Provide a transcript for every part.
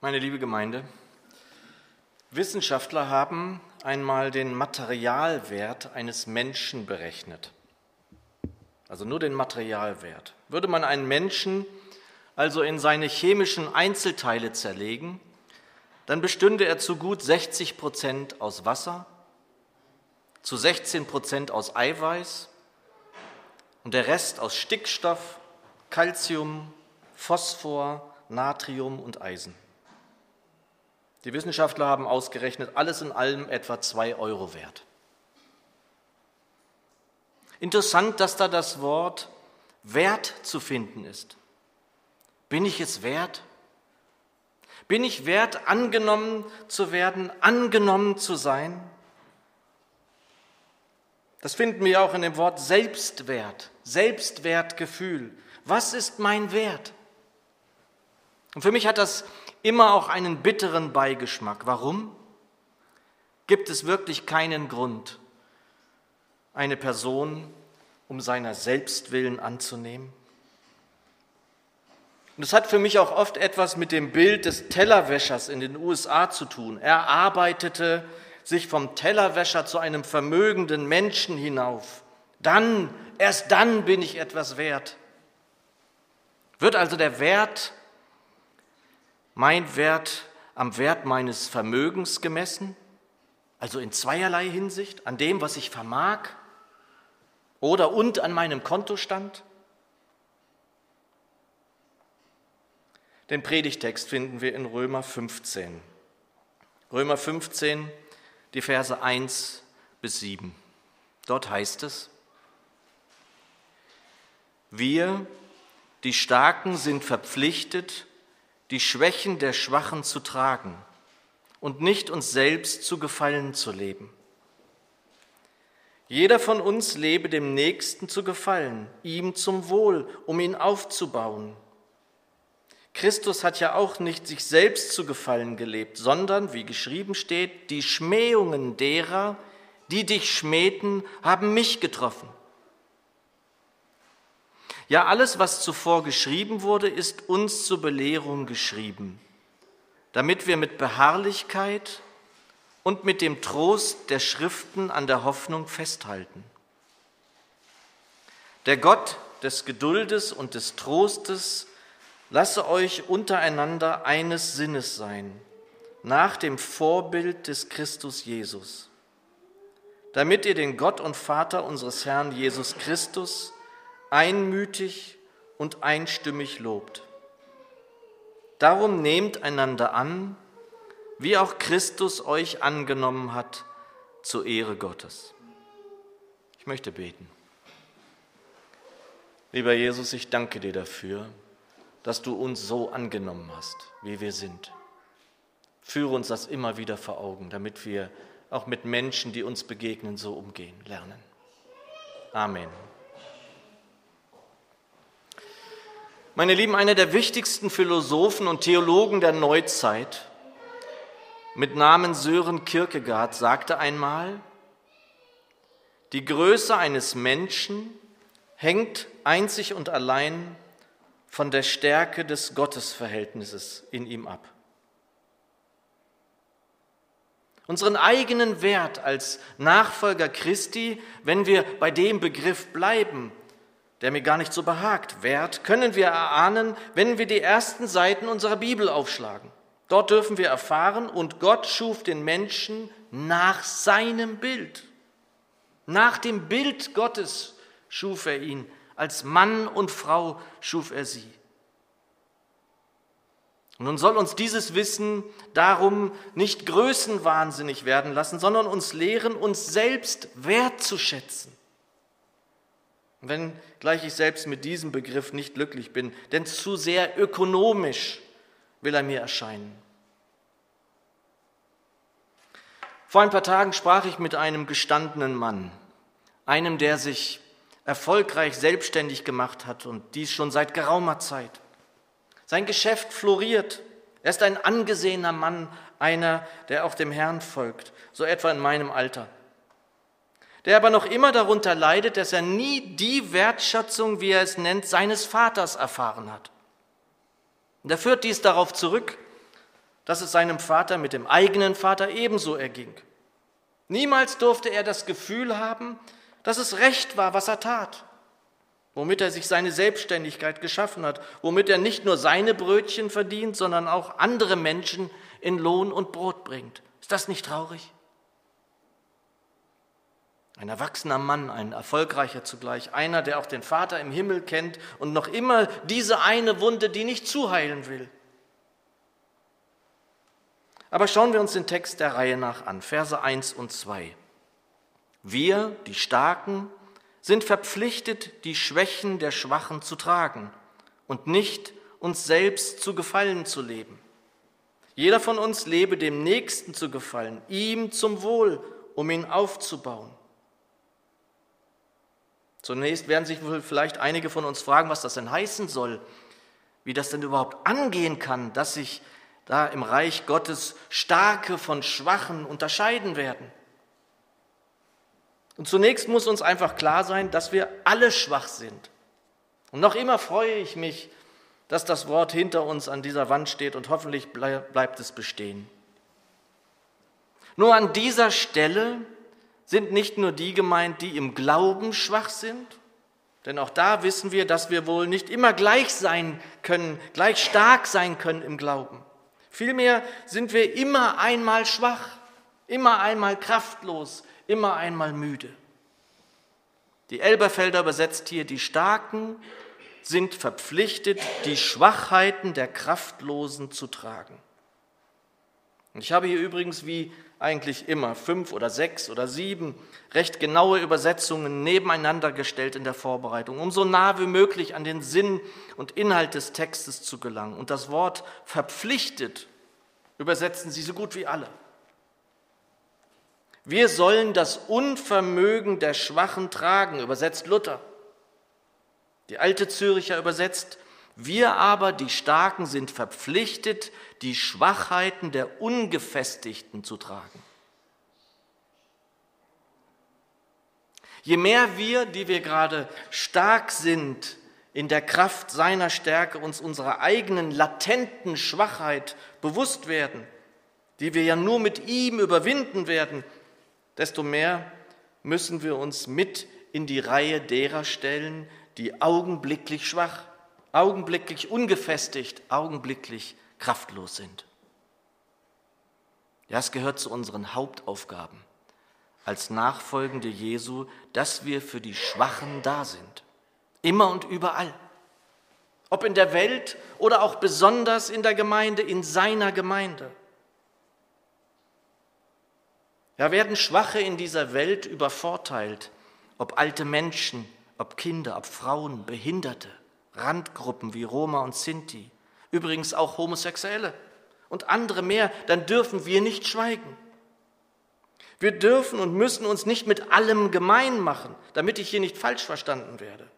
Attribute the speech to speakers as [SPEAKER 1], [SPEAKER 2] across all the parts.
[SPEAKER 1] Meine liebe Gemeinde, Wissenschaftler haben einmal den Materialwert eines Menschen berechnet. Also nur den Materialwert. Würde man einen Menschen also in seine chemischen Einzelteile zerlegen, dann bestünde er zu gut 60 Prozent aus Wasser, zu 16 Prozent aus Eiweiß und der Rest aus Stickstoff, Calcium, Phosphor, Natrium und Eisen. Die Wissenschaftler haben ausgerechnet, alles in allem etwa zwei Euro wert. Interessant, dass da das Wort Wert zu finden ist. Bin ich es wert? Bin ich wert, angenommen zu werden, angenommen zu sein? Das finden wir auch in dem Wort Selbstwert, Selbstwertgefühl. Was ist mein Wert? Und für mich hat das immer auch einen bitteren Beigeschmack. Warum? Gibt es wirklich keinen Grund, eine Person um seiner selbst willen anzunehmen? Und das hat für mich auch oft etwas mit dem Bild des Tellerwäschers in den USA zu tun. Er arbeitete sich vom Tellerwäscher zu einem vermögenden Menschen hinauf. Dann, erst dann bin ich etwas wert. Wird also der Wert mein Wert am Wert meines Vermögens gemessen, also in zweierlei Hinsicht, an dem, was ich vermag oder und an meinem Kontostand? Den Predigtext finden wir in Römer 15. Römer 15, die Verse 1 bis 7. Dort heißt es, wir, die Starken, sind verpflichtet, die Schwächen der Schwachen zu tragen und nicht uns selbst zu Gefallen zu leben. Jeder von uns lebe dem Nächsten zu gefallen, ihm zum Wohl, um ihn aufzubauen. Christus hat ja auch nicht sich selbst zu gefallen gelebt, sondern, wie geschrieben steht, die Schmähungen derer, die dich schmähten, haben mich getroffen. Ja, alles, was zuvor geschrieben wurde, ist uns zur Belehrung geschrieben, damit wir mit Beharrlichkeit und mit dem Trost der Schriften an der Hoffnung festhalten. Der Gott des Geduldes und des Trostes lasse euch untereinander eines Sinnes sein, nach dem Vorbild des Christus Jesus, damit ihr den Gott und Vater unseres Herrn Jesus Christus, einmütig und einstimmig lobt. Darum nehmt einander an, wie auch Christus euch angenommen hat, zur Ehre Gottes. Ich möchte beten. Lieber Jesus, ich danke dir dafür, dass du uns so angenommen hast, wie wir sind. Führe uns das immer wieder vor Augen, damit wir auch mit Menschen, die uns begegnen, so umgehen lernen. Amen. Meine Lieben, einer der wichtigsten Philosophen und Theologen der Neuzeit mit Namen Sören Kierkegaard sagte einmal, die Größe eines Menschen hängt einzig und allein von der Stärke des Gottesverhältnisses in ihm ab. Unseren eigenen Wert als Nachfolger Christi, wenn wir bei dem Begriff bleiben, der mir gar nicht so behagt. Wert können wir erahnen, wenn wir die ersten Seiten unserer Bibel aufschlagen. Dort dürfen wir erfahren, und Gott schuf den Menschen nach seinem Bild. Nach dem Bild Gottes schuf er ihn. Als Mann und Frau schuf er sie. Nun soll uns dieses Wissen darum nicht größenwahnsinnig werden lassen, sondern uns lehren, uns selbst wertzuschätzen. Wenn gleich ich selbst mit diesem Begriff nicht glücklich bin, denn zu sehr ökonomisch will er mir erscheinen. Vor ein paar Tagen sprach ich mit einem gestandenen Mann, einem, der sich erfolgreich selbstständig gemacht hat und dies schon seit geraumer Zeit. Sein Geschäft floriert. Er ist ein angesehener Mann, einer, der auch dem Herrn folgt, so etwa in meinem Alter der aber noch immer darunter leidet, dass er nie die Wertschätzung, wie er es nennt, seines Vaters erfahren hat. Und er führt dies darauf zurück, dass es seinem Vater mit dem eigenen Vater ebenso erging. Niemals durfte er das Gefühl haben, dass es recht war, was er tat, womit er sich seine Selbstständigkeit geschaffen hat, womit er nicht nur seine Brötchen verdient, sondern auch andere Menschen in Lohn und Brot bringt. Ist das nicht traurig? Ein erwachsener Mann, ein erfolgreicher zugleich, einer, der auch den Vater im Himmel kennt und noch immer diese eine Wunde, die nicht zuheilen will. Aber schauen wir uns den Text der Reihe nach an, Verse 1 und 2. Wir, die Starken, sind verpflichtet, die Schwächen der Schwachen zu tragen und nicht uns selbst zu gefallen zu leben. Jeder von uns lebe dem Nächsten zu gefallen, ihm zum Wohl, um ihn aufzubauen. Zunächst werden sich vielleicht einige von uns fragen, was das denn heißen soll, wie das denn überhaupt angehen kann, dass sich da im Reich Gottes Starke von Schwachen unterscheiden werden. Und zunächst muss uns einfach klar sein, dass wir alle schwach sind. Und noch immer freue ich mich, dass das Wort hinter uns an dieser Wand steht und hoffentlich bleibt es bestehen. Nur an dieser Stelle sind nicht nur die gemeint, die im Glauben schwach sind, denn auch da wissen wir, dass wir wohl nicht immer gleich sein können, gleich stark sein können im Glauben. Vielmehr sind wir immer einmal schwach, immer einmal kraftlos, immer einmal müde. Die Elberfelder übersetzt hier, die Starken sind verpflichtet, die Schwachheiten der Kraftlosen zu tragen. Und ich habe hier übrigens wie eigentlich immer fünf oder sechs oder sieben recht genaue Übersetzungen nebeneinander gestellt in der Vorbereitung, um so nah wie möglich an den Sinn und Inhalt des Textes zu gelangen. Und das Wort verpflichtet übersetzen sie so gut wie alle. Wir sollen das Unvermögen der Schwachen tragen, übersetzt Luther. Die alte Züricher übersetzt, wir aber, die Starken, sind verpflichtet, die Schwachheiten der Ungefestigten zu tragen. Je mehr wir, die wir gerade stark sind, in der Kraft seiner Stärke uns unserer eigenen latenten Schwachheit bewusst werden, die wir ja nur mit ihm überwinden werden, desto mehr müssen wir uns mit in die Reihe derer stellen, die augenblicklich schwach augenblicklich ungefestigt, augenblicklich kraftlos sind. Ja, es gehört zu unseren Hauptaufgaben als Nachfolgende Jesu, dass wir für die Schwachen da sind. Immer und überall. Ob in der Welt oder auch besonders in der Gemeinde, in seiner Gemeinde. Ja, werden Schwache in dieser Welt übervorteilt, ob alte Menschen, ob Kinder, ob Frauen, Behinderte. Randgruppen wie Roma und Sinti, übrigens auch Homosexuelle und andere mehr, dann dürfen wir nicht schweigen. Wir dürfen und müssen uns nicht mit allem gemein machen, damit ich hier nicht falsch verstanden werde.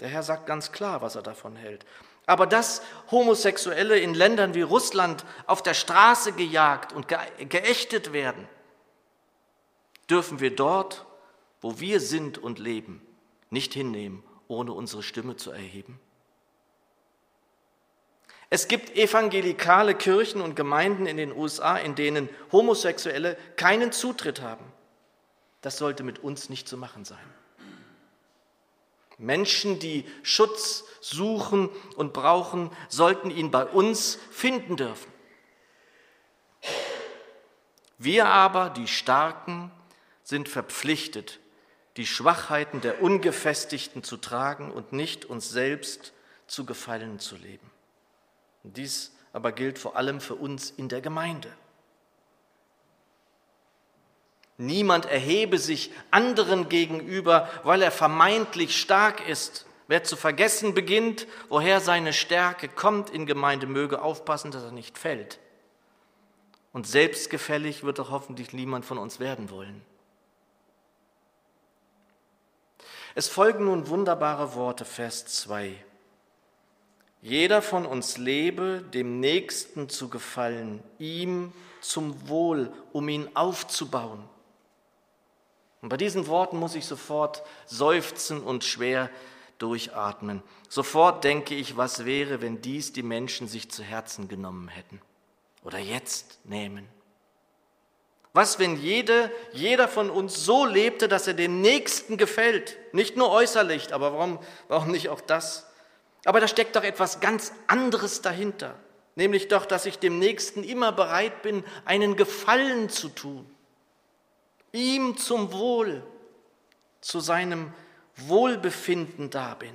[SPEAKER 1] Der Herr sagt ganz klar, was er davon hält. Aber dass Homosexuelle in Ländern wie Russland auf der Straße gejagt und geächtet werden, dürfen wir dort, wo wir sind und leben, nicht hinnehmen, ohne unsere Stimme zu erheben? Es gibt evangelikale Kirchen und Gemeinden in den USA, in denen Homosexuelle keinen Zutritt haben. Das sollte mit uns nicht zu machen sein. Menschen, die Schutz suchen und brauchen, sollten ihn bei uns finden dürfen. Wir aber, die Starken, sind verpflichtet, die Schwachheiten der Ungefestigten zu tragen und nicht uns selbst zu gefallen zu leben. Dies aber gilt vor allem für uns in der Gemeinde. Niemand erhebe sich anderen gegenüber, weil er vermeintlich stark ist. Wer zu vergessen beginnt, woher seine Stärke kommt in Gemeinde, möge aufpassen, dass er nicht fällt. Und selbstgefällig wird doch hoffentlich niemand von uns werden wollen. Es folgen nun wunderbare Worte, Vers 2. Jeder von uns lebe, dem Nächsten zu gefallen, ihm zum Wohl, um ihn aufzubauen. Und bei diesen Worten muss ich sofort seufzen und schwer durchatmen. Sofort denke ich, was wäre, wenn dies die Menschen sich zu Herzen genommen hätten. oder jetzt nehmen? Was, wenn jede, jeder von uns so lebte, dass er dem Nächsten gefällt? Nicht nur äußerlich, aber warum, warum nicht auch das? Aber da steckt doch etwas ganz anderes dahinter, nämlich doch, dass ich dem Nächsten immer bereit bin, einen Gefallen zu tun, ihm zum Wohl, zu seinem Wohlbefinden da bin.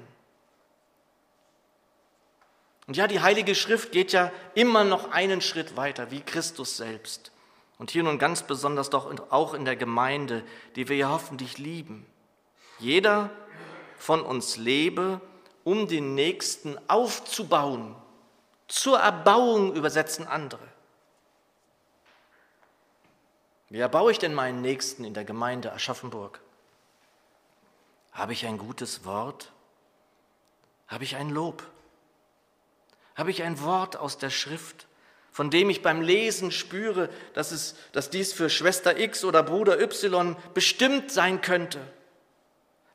[SPEAKER 1] Und ja, die Heilige Schrift geht ja immer noch einen Schritt weiter, wie Christus selbst. Und hier nun ganz besonders doch auch in der Gemeinde, die wir ja hoffentlich lieben. Jeder von uns lebe, um den Nächsten aufzubauen. Zur Erbauung übersetzen andere. Wie erbaue ich denn meinen Nächsten in der Gemeinde Aschaffenburg? Habe ich ein gutes Wort? Habe ich ein Lob? Habe ich ein Wort aus der Schrift? von dem ich beim Lesen spüre, dass, es, dass dies für Schwester X oder Bruder Y bestimmt sein könnte?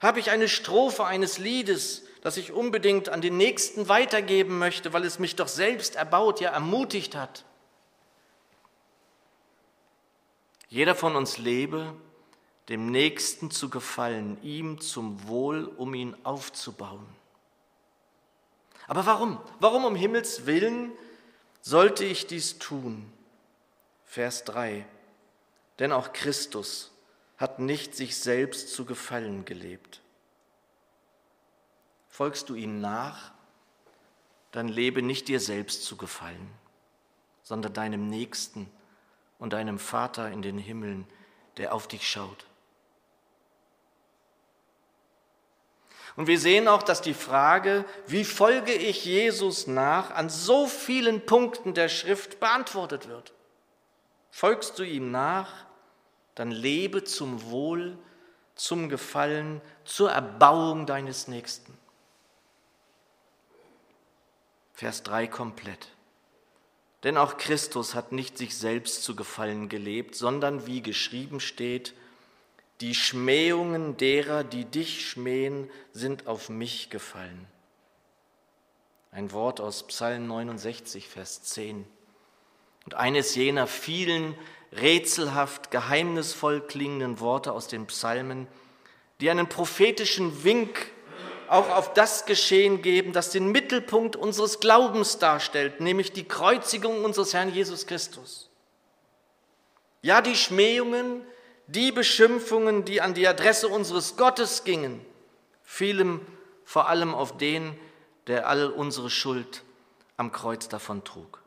[SPEAKER 1] Habe ich eine Strophe eines Liedes, das ich unbedingt an den Nächsten weitergeben möchte, weil es mich doch selbst erbaut, ja ermutigt hat? Jeder von uns lebe, dem Nächsten zu gefallen, ihm zum Wohl, um ihn aufzubauen. Aber warum? Warum um Himmels willen sollte ich dies tun? Vers 3. Denn auch Christus hat nicht sich selbst zu gefallen gelebt. Folgst du ihm nach, dann lebe nicht dir selbst zu gefallen, sondern deinem Nächsten und deinem Vater in den Himmeln, der auf dich schaut. Und wir sehen auch, dass die Frage, wie folge ich Jesus nach, an so vielen Punkten der Schrift beantwortet wird. Folgst du ihm nach, dann lebe zum Wohl, zum Gefallen, zur Erbauung deines Nächsten. Vers 3 komplett. Denn auch Christus hat nicht sich selbst zu gefallen gelebt, sondern wie geschrieben steht, die Schmähungen derer, die dich schmähen, sind auf mich gefallen. Ein Wort aus Psalm 69, Vers 10. Und eines jener vielen rätselhaft, geheimnisvoll klingenden Worte aus den Psalmen, die einen prophetischen Wink auch auf das Geschehen geben, das den Mittelpunkt unseres Glaubens darstellt, nämlich die Kreuzigung unseres Herrn Jesus Christus. Ja, die Schmähungen, die Beschimpfungen, die an die Adresse unseres Gottes gingen, fielen vor allem auf den, der all unsere Schuld am Kreuz davon trug.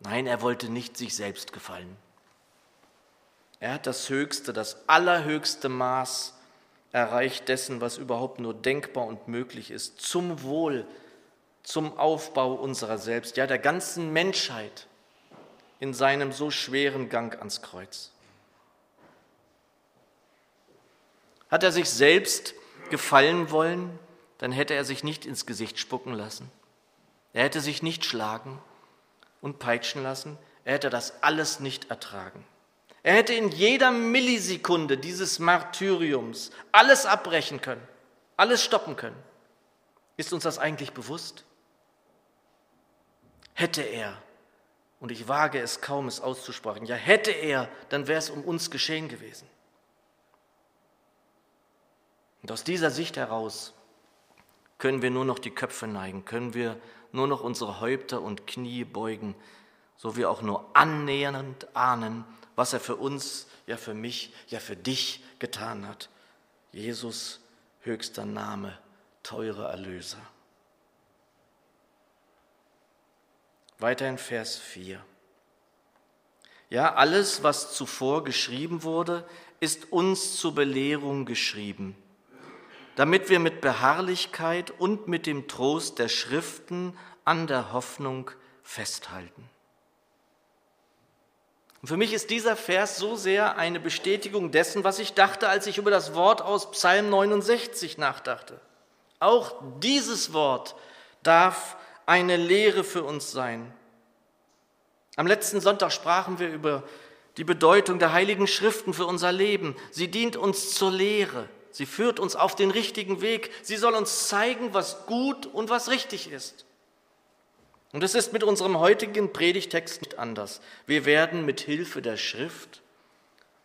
[SPEAKER 1] Nein, er wollte nicht sich selbst gefallen. Er hat das höchste, das allerhöchste Maß erreicht dessen, was überhaupt nur denkbar und möglich ist, zum Wohl, zum Aufbau unserer selbst, ja der ganzen Menschheit in seinem so schweren Gang ans Kreuz. Hat er sich selbst gefallen wollen, dann hätte er sich nicht ins Gesicht spucken lassen. Er hätte sich nicht schlagen und peitschen lassen. Er hätte das alles nicht ertragen. Er hätte in jeder Millisekunde dieses Martyriums alles abbrechen können, alles stoppen können. Ist uns das eigentlich bewusst? Hätte er und ich wage es kaum, es auszusprechen. Ja, hätte er, dann wäre es um uns geschehen gewesen. Und aus dieser Sicht heraus können wir nur noch die Köpfe neigen, können wir nur noch unsere Häupter und Knie beugen, so wir auch nur annähernd ahnen, was er für uns, ja für mich, ja für dich getan hat. Jesus, höchster Name, teure Erlöser. Weiter in Vers 4. Ja, alles, was zuvor geschrieben wurde, ist uns zur Belehrung geschrieben, damit wir mit Beharrlichkeit und mit dem Trost der Schriften an der Hoffnung festhalten. Und für mich ist dieser Vers so sehr eine Bestätigung dessen, was ich dachte, als ich über das Wort aus Psalm 69 nachdachte. Auch dieses Wort darf eine Lehre für uns sein. Am letzten Sonntag sprachen wir über die Bedeutung der heiligen Schriften für unser Leben. Sie dient uns zur Lehre. Sie führt uns auf den richtigen Weg. Sie soll uns zeigen, was gut und was richtig ist. Und es ist mit unserem heutigen Predigtext nicht anders. Wir werden mit Hilfe der Schrift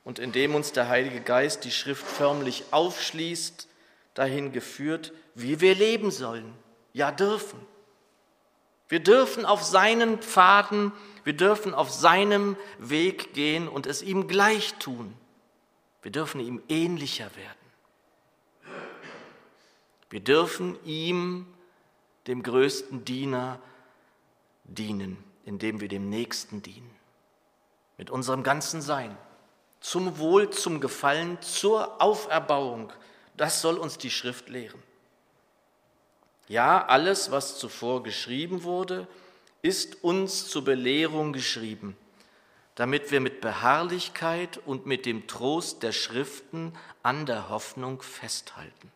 [SPEAKER 1] und indem uns der Heilige Geist die Schrift förmlich aufschließt, dahin geführt, wie wir leben sollen, ja dürfen. Wir dürfen auf seinen Pfaden, wir dürfen auf seinem Weg gehen und es ihm gleich tun. Wir dürfen ihm ähnlicher werden. Wir dürfen ihm, dem größten Diener, dienen, indem wir dem Nächsten dienen. Mit unserem ganzen Sein zum Wohl, zum Gefallen, zur Auferbauung. Das soll uns die Schrift lehren. Ja, alles, was zuvor geschrieben wurde, ist uns zur Belehrung geschrieben, damit wir mit Beharrlichkeit und mit dem Trost der Schriften an der Hoffnung festhalten.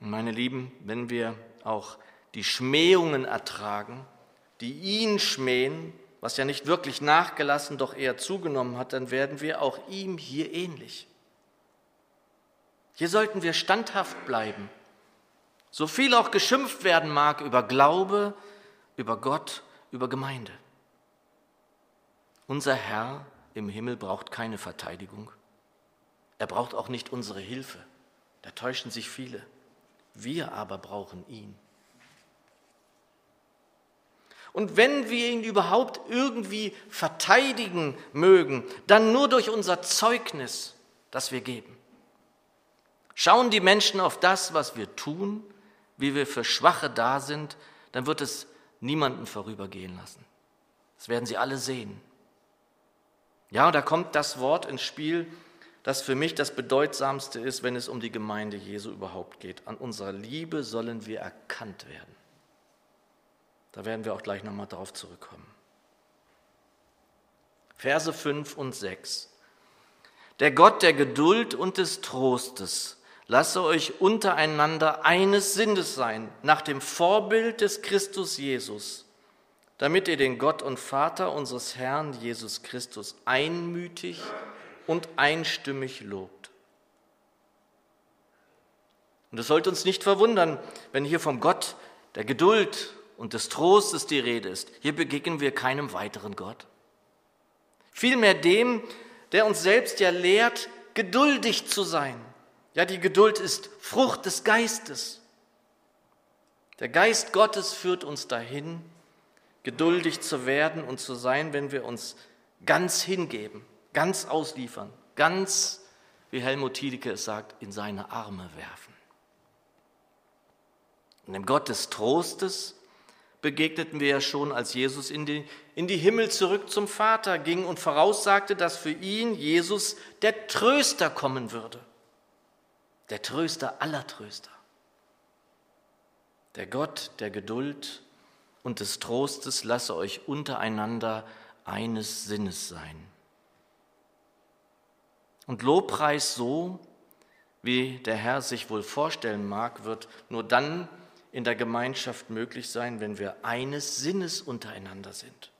[SPEAKER 1] Meine Lieben, wenn wir auch die Schmähungen ertragen, die ihn schmähen, was ja nicht wirklich nachgelassen, doch eher zugenommen hat, dann werden wir auch ihm hier ähnlich. Hier sollten wir standhaft bleiben. So viel auch geschimpft werden mag über Glaube, über Gott, über Gemeinde. Unser Herr im Himmel braucht keine Verteidigung. Er braucht auch nicht unsere Hilfe. Da täuschen sich viele. Wir aber brauchen ihn. Und wenn wir ihn überhaupt irgendwie verteidigen mögen, dann nur durch unser Zeugnis, das wir geben. Schauen die Menschen auf das, was wir tun, wie wir für Schwache da sind, dann wird es niemanden vorübergehen lassen. Das werden sie alle sehen. Ja, und da kommt das Wort ins Spiel, das für mich das Bedeutsamste ist, wenn es um die Gemeinde Jesu überhaupt geht. An unserer Liebe sollen wir erkannt werden. Da werden wir auch gleich nochmal darauf zurückkommen. Verse 5 und 6. Der Gott der Geduld und des Trostes lasse euch untereinander eines Sinnes sein, nach dem Vorbild des Christus Jesus, damit ihr den Gott und Vater unseres Herrn Jesus Christus einmütig und einstimmig lobt. Und es sollte uns nicht verwundern, wenn hier vom Gott der Geduld und des Trostes die Rede ist. Hier begegnen wir keinem weiteren Gott. Vielmehr dem, der uns selbst ja lehrt, geduldig zu sein. Ja, die Geduld ist Frucht des Geistes. Der Geist Gottes führt uns dahin, geduldig zu werden und zu sein, wenn wir uns ganz hingeben, ganz ausliefern, ganz, wie Helmut Tiedeke es sagt, in seine Arme werfen. Und dem Gott des Trostes begegneten wir ja schon, als Jesus in die, in die Himmel zurück zum Vater ging und voraussagte, dass für ihn, Jesus, der Tröster kommen würde. Der Tröster aller Tröster. Der Gott der Geduld und des Trostes lasse euch untereinander eines Sinnes sein. Und Lobpreis so, wie der Herr sich wohl vorstellen mag, wird nur dann in der Gemeinschaft möglich sein, wenn wir eines Sinnes untereinander sind.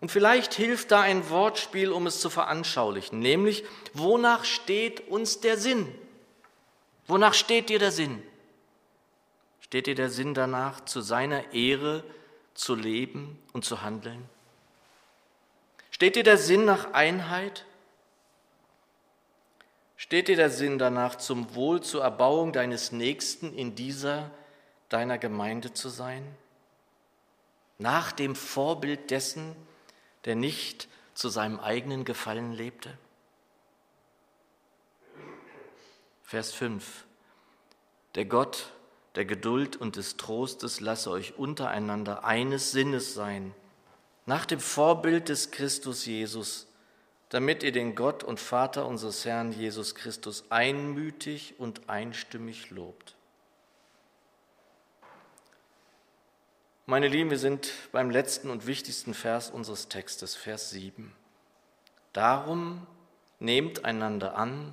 [SPEAKER 1] Und vielleicht hilft da ein Wortspiel, um es zu veranschaulichen, nämlich, wonach steht uns der Sinn? Wonach steht dir der Sinn? Steht dir der Sinn danach, zu seiner Ehre zu leben und zu handeln? Steht dir der Sinn nach Einheit? Steht dir der Sinn danach, zum Wohl, zur Erbauung deines Nächsten in dieser deiner Gemeinde zu sein? Nach dem Vorbild dessen, der nicht zu seinem eigenen Gefallen lebte? Vers 5. Der Gott der Geduld und des Trostes lasse euch untereinander eines Sinnes sein, nach dem Vorbild des Christus Jesus, damit ihr den Gott und Vater unseres Herrn Jesus Christus einmütig und einstimmig lobt. Meine Lieben, wir sind beim letzten und wichtigsten Vers unseres Textes, Vers 7. Darum nehmt einander an,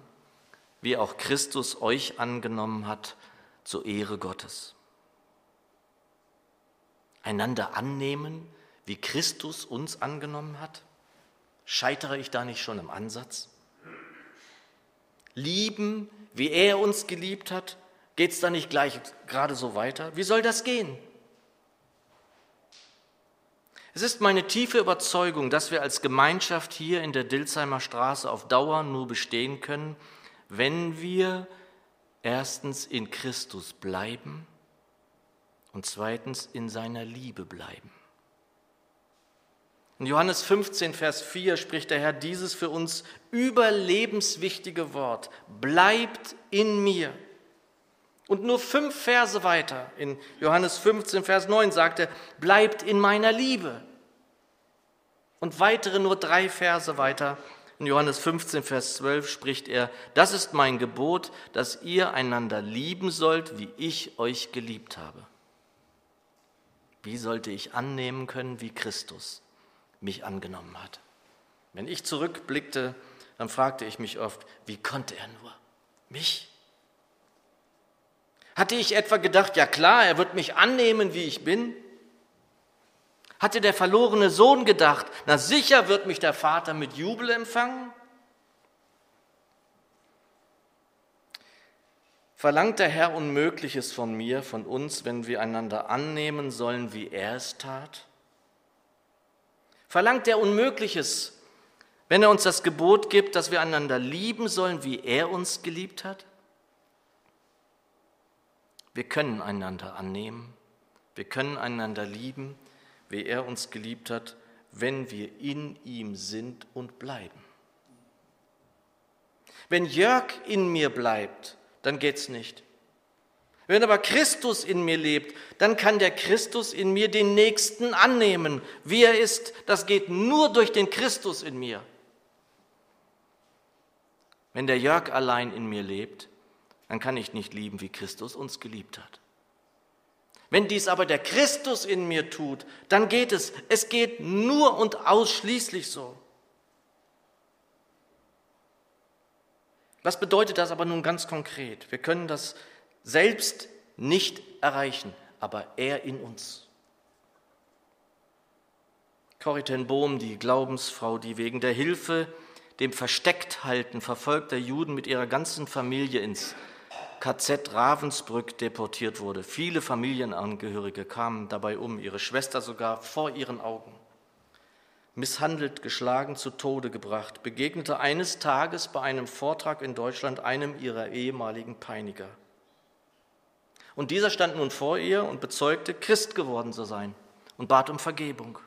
[SPEAKER 1] wie auch Christus euch angenommen hat, zur Ehre Gottes. Einander annehmen, wie Christus uns angenommen hat? Scheitere ich da nicht schon im Ansatz? Lieben, wie er uns geliebt hat, Geht es da nicht gleich gerade so weiter? Wie soll das gehen? Es ist meine tiefe Überzeugung, dass wir als Gemeinschaft hier in der Dilsheimer Straße auf Dauer nur bestehen können, wenn wir erstens in Christus bleiben und zweitens in seiner Liebe bleiben. In Johannes 15, Vers 4 spricht der Herr dieses für uns überlebenswichtige Wort. Bleibt in mir. Und nur fünf Verse weiter, in Johannes 15, Vers 9, sagt er, bleibt in meiner Liebe. Und weitere nur drei Verse weiter, in Johannes 15, Vers 12 spricht er, das ist mein Gebot, dass ihr einander lieben sollt, wie ich euch geliebt habe. Wie sollte ich annehmen können, wie Christus mich angenommen hat? Wenn ich zurückblickte, dann fragte ich mich oft, wie konnte er nur? Mich? Hatte ich etwa gedacht, ja klar, er wird mich annehmen, wie ich bin? Hatte der verlorene Sohn gedacht, na sicher wird mich der Vater mit Jubel empfangen? Verlangt der Herr Unmögliches von mir, von uns, wenn wir einander annehmen sollen, wie er es tat? Verlangt er Unmögliches, wenn er uns das Gebot gibt, dass wir einander lieben sollen, wie er uns geliebt hat? Wir können einander annehmen, wir können einander lieben, wie er uns geliebt hat, wenn wir in ihm sind und bleiben. Wenn Jörg in mir bleibt, dann geht's nicht. Wenn aber Christus in mir lebt, dann kann der Christus in mir den Nächsten annehmen, wie er ist. Das geht nur durch den Christus in mir. Wenn der Jörg allein in mir lebt, dann kann ich nicht lieben, wie Christus uns geliebt hat. Wenn dies aber der Christus in mir tut, dann geht es. Es geht nur und ausschließlich so. Was bedeutet das aber nun ganz konkret? Wir können das selbst nicht erreichen, aber er in uns. Corrie ten Bohm, die Glaubensfrau, die wegen der Hilfe dem Versteckthalten verfolgter Juden mit ihrer ganzen Familie ins KZ Ravensbrück deportiert wurde. Viele Familienangehörige kamen dabei um, ihre Schwester sogar vor ihren Augen. Misshandelt, geschlagen, zu Tode gebracht, begegnete eines Tages bei einem Vortrag in Deutschland einem ihrer ehemaligen Peiniger. Und dieser stand nun vor ihr und bezeugte, Christ geworden zu sein und bat um Vergebung.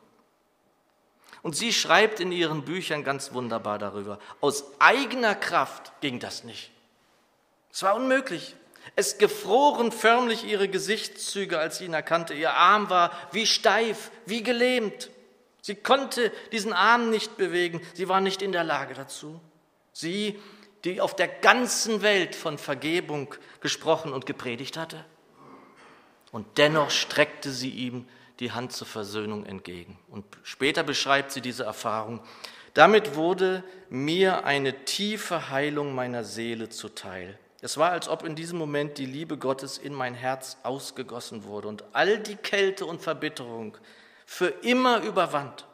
[SPEAKER 1] Und sie schreibt in ihren Büchern ganz wunderbar darüber, aus eigener Kraft ging das nicht. Es war unmöglich. Es gefroren förmlich ihre Gesichtszüge, als sie ihn erkannte. Ihr Arm war wie steif, wie gelähmt. Sie konnte diesen Arm nicht bewegen. Sie war nicht in der Lage dazu. Sie, die auf der ganzen Welt von Vergebung gesprochen und gepredigt hatte. Und dennoch streckte sie ihm die Hand zur Versöhnung entgegen. Und später beschreibt sie diese Erfahrung. Damit wurde mir eine tiefe Heilung meiner Seele zuteil. Es war, als ob in diesem Moment die Liebe Gottes in mein Herz ausgegossen wurde und all die Kälte und Verbitterung für immer überwand.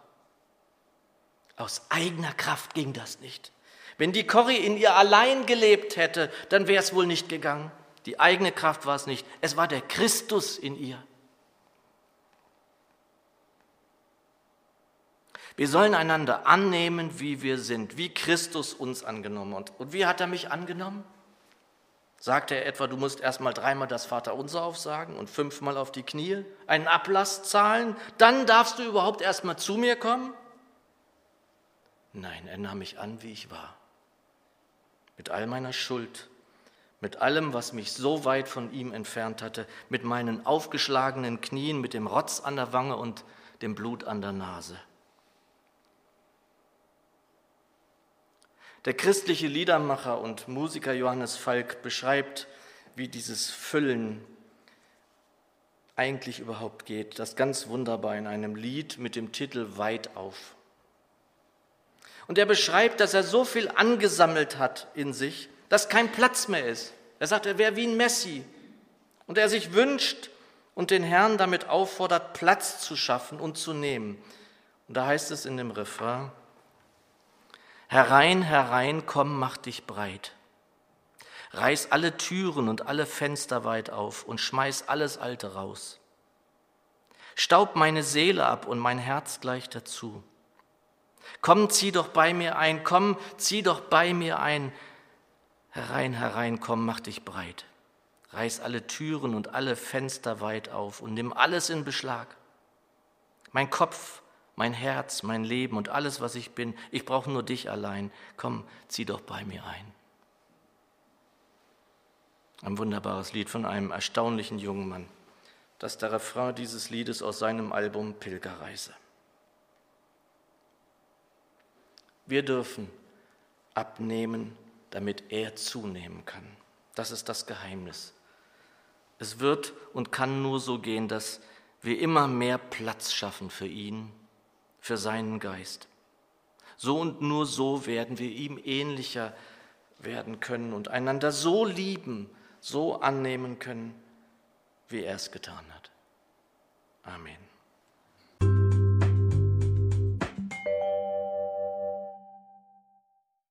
[SPEAKER 1] Aus eigener Kraft ging das nicht. Wenn die Corrie in ihr allein gelebt hätte, dann wäre es wohl nicht gegangen. Die eigene Kraft war es nicht. Es war der Christus in ihr. Wir sollen einander annehmen, wie wir sind, wie Christus uns angenommen hat. Und wie hat er mich angenommen? Sagt er etwa, du musst erstmal dreimal das Vaterunser aufsagen und fünfmal auf die Knie, einen Ablass zahlen, dann darfst du überhaupt erstmal zu mir kommen? Nein, er nahm mich an, wie ich war. Mit all meiner Schuld, mit allem, was mich so weit von ihm entfernt hatte, mit meinen aufgeschlagenen Knien, mit dem Rotz an der Wange und dem Blut an der Nase. Der christliche Liedermacher und Musiker Johannes Falk beschreibt, wie dieses Füllen eigentlich überhaupt geht, das ganz wunderbar in einem Lied mit dem Titel Weit auf. Und er beschreibt, dass er so viel angesammelt hat in sich, dass kein Platz mehr ist. Er sagt, er wäre wie ein Messi. Und er sich wünscht und den Herrn damit auffordert, Platz zu schaffen und zu nehmen. Und da heißt es in dem Refrain, Herein, herein, komm, mach dich breit. Reiß alle Türen und alle Fenster weit auf und schmeiß alles Alte raus. Staub meine Seele ab und mein Herz gleich dazu. Komm, zieh doch bei mir ein, komm, zieh doch bei mir ein. Herein, herein, komm, mach dich breit. Reiß alle Türen und alle Fenster weit auf und nimm alles in Beschlag. Mein Kopf, mein Herz, mein Leben und alles, was ich bin, ich brauche nur dich allein. Komm, zieh doch bei mir ein. Ein wunderbares Lied von einem erstaunlichen jungen Mann. Das ist der Refrain dieses Liedes aus seinem Album Pilgerreise. Wir dürfen abnehmen, damit er zunehmen kann. Das ist das Geheimnis. Es wird und kann nur so gehen, dass wir immer mehr Platz schaffen für ihn, für seinen Geist. So und nur so werden wir ihm ähnlicher werden können und einander so lieben, so annehmen können, wie er es getan hat. Amen.